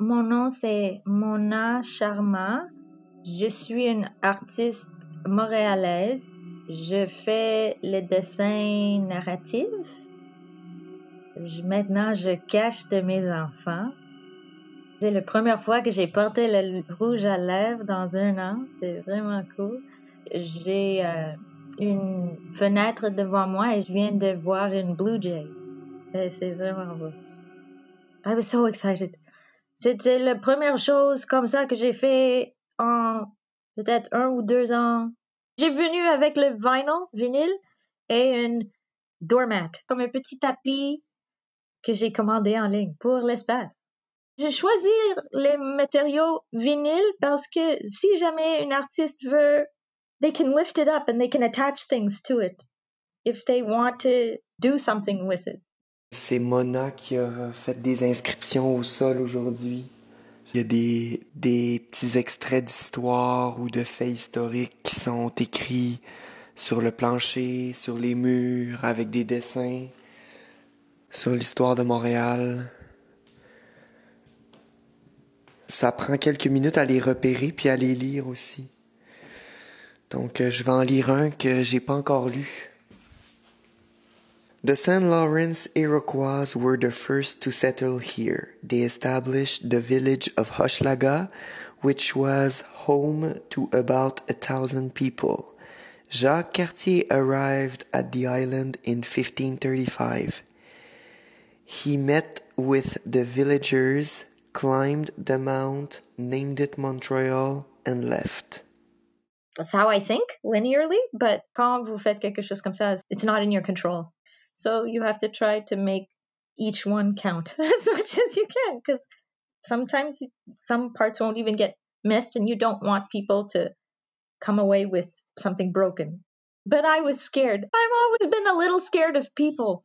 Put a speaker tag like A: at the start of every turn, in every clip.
A: Mon nom c'est Mona Sharma. Je suis une artiste montréalaise. Je fais les dessins narratifs. Je- maintenant, je cache de mes enfants. C'est la première fois que j'ai porté le rouge à lèvres dans un an. C'est vraiment cool. J'ai euh, une fenêtre devant moi et je viens de voir une blue jay. C'est vraiment beau. I was so excited. C'était la première chose comme ça que j'ai fait en peut-être un ou deux ans. J'ai venu avec le vinyl, vinyle, et une doormat, comme un petit tapis que j'ai commandé en ligne pour l'espace. J'ai choisi les matériaux vinyles parce que si jamais une artiste veut, they can lift it up and they can attach things to it if they want to do something with it.
B: C'est Mona qui a fait des inscriptions au sol aujourd'hui. Il y a des, petits extraits d'histoire ou de faits historiques qui sont écrits sur le plancher, sur les murs, avec des dessins, sur l'histoire de Montréal. Ça prend quelques minutes à les repérer puis à les lire aussi. Donc euh, je vais en lire un que j'ai pas encore lu. The St. Lawrence Iroquois were the first to settle here. They established the village of Hochelaga, which was home to about a thousand people. Jacques Cartier arrived at the island in 1535. He met with the villagers, climbed the mount, named it Montreal, and left.
A: That's how I think linearly, but quand vous faites quelque chose comme ça, it's not in your control. So you have to try to make each one count as much as you can because sometimes some parts won't even get missed and you don't want people to come away with something broken. But I was scared. I've always been a little scared of people.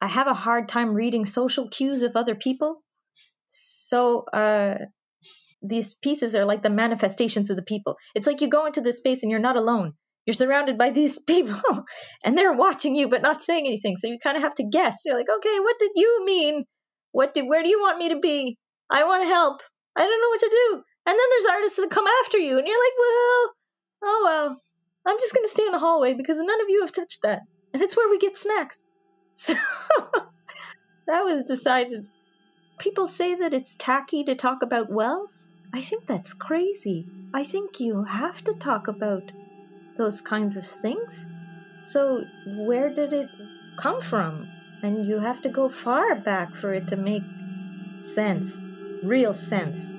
A: I have a hard time reading social cues of other people. So, uh, these pieces are like the manifestations of the people. It's like you go into this space and you're not alone. You're surrounded by these people and they're watching you but not saying anything. So you kind of have to guess. You're like, okay, what did you mean? What did, where do you want me to be? I want to help. I don't know what to do. And then there's artists that come after you and you're like, well, oh well, I'm just going to stay in the hallway because none of you have touched that. And it's where we get snacks. So that was decided. People say that it's tacky to talk about wealth. I think that's crazy. I think you have to talk about those kinds of things. So, where did it come from? And you have to go far back for it to make sense, real sense.